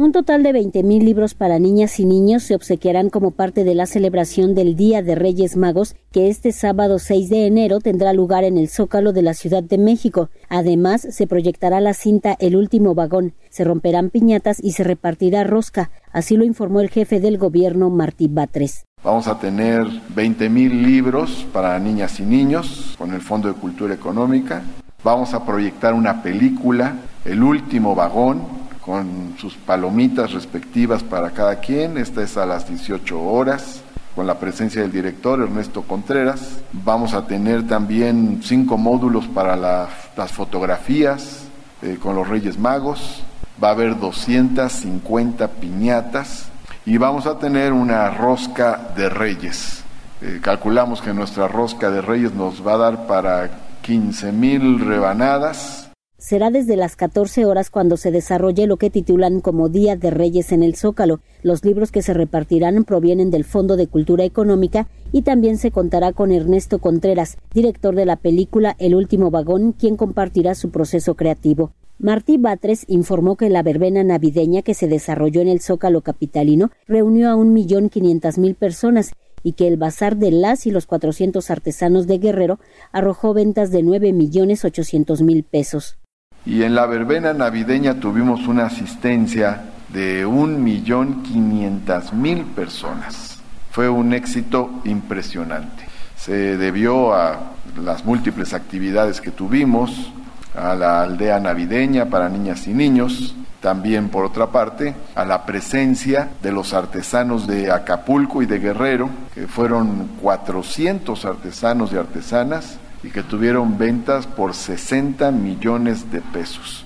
Un total de 20.000 libros para niñas y niños se obsequiarán como parte de la celebración del Día de Reyes Magos, que este sábado 6 de enero tendrá lugar en el Zócalo de la Ciudad de México. Además, se proyectará la cinta El último vagón, se romperán piñatas y se repartirá rosca. Así lo informó el jefe del gobierno, Martí Batres. Vamos a tener 20.000 libros para niñas y niños con el Fondo de Cultura Económica. Vamos a proyectar una película, El último vagón, con sus palomitas respectivas para cada quien. Esta es a las 18 horas con la presencia del director Ernesto Contreras. Vamos a tener también cinco módulos para las fotografías eh, con los Reyes Magos. Va a haber 250 piñatas y vamos a tener una rosca de reyes. Eh, calculamos que nuestra rosca de reyes nos va a dar para 15 mil rebanadas será desde las 14 horas cuando se desarrolle lo que titulan como Día de Reyes en el Zócalo. Los libros que se repartirán provienen del Fondo de Cultura Económica y también se contará con Ernesto Contreras, director de la película El último vagón, quien compartirá su proceso creativo. Martí Batres informó que la verbena navideña que se desarrolló en el Zócalo capitalino reunió a un millón quinientas mil personas y que el bazar de las y los 400 artesanos de Guerrero arrojó ventas de nueve millones ochocientos mil pesos. Y en la verbena navideña tuvimos una asistencia de un millón quinientas mil personas. Fue un éxito impresionante. Se debió a las múltiples actividades que tuvimos, a la aldea navideña para niñas y niños, también por otra parte a la presencia de los artesanos de Acapulco y de Guerrero, que fueron 400 artesanos y artesanas y que tuvieron ventas por 60 millones de pesos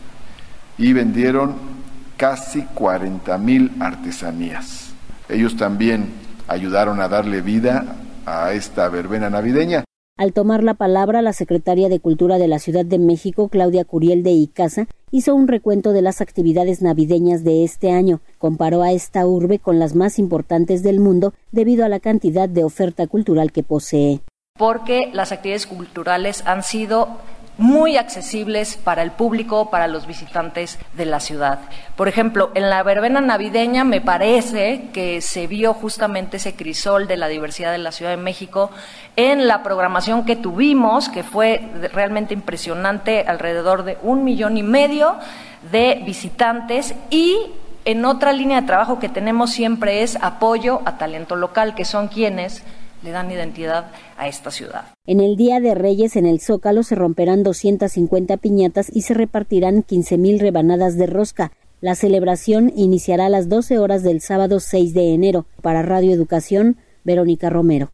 y vendieron casi 40 mil artesanías. Ellos también ayudaron a darle vida a esta verbena navideña. Al tomar la palabra, la secretaria de Cultura de la Ciudad de México, Claudia Curiel de Icaza, hizo un recuento de las actividades navideñas de este año. Comparó a esta urbe con las más importantes del mundo debido a la cantidad de oferta cultural que posee porque las actividades culturales han sido muy accesibles para el público, para los visitantes de la ciudad. Por ejemplo, en la verbena navideña me parece que se vio justamente ese crisol de la diversidad de la Ciudad de México en la programación que tuvimos, que fue realmente impresionante, alrededor de un millón y medio de visitantes y en otra línea de trabajo que tenemos siempre es apoyo a talento local, que son quienes le dan identidad a esta ciudad. En el Día de Reyes en el Zócalo se romperán 250 piñatas y se repartirán 15.000 rebanadas de rosca. La celebración iniciará a las 12 horas del sábado 6 de enero. Para Radio Educación, Verónica Romero.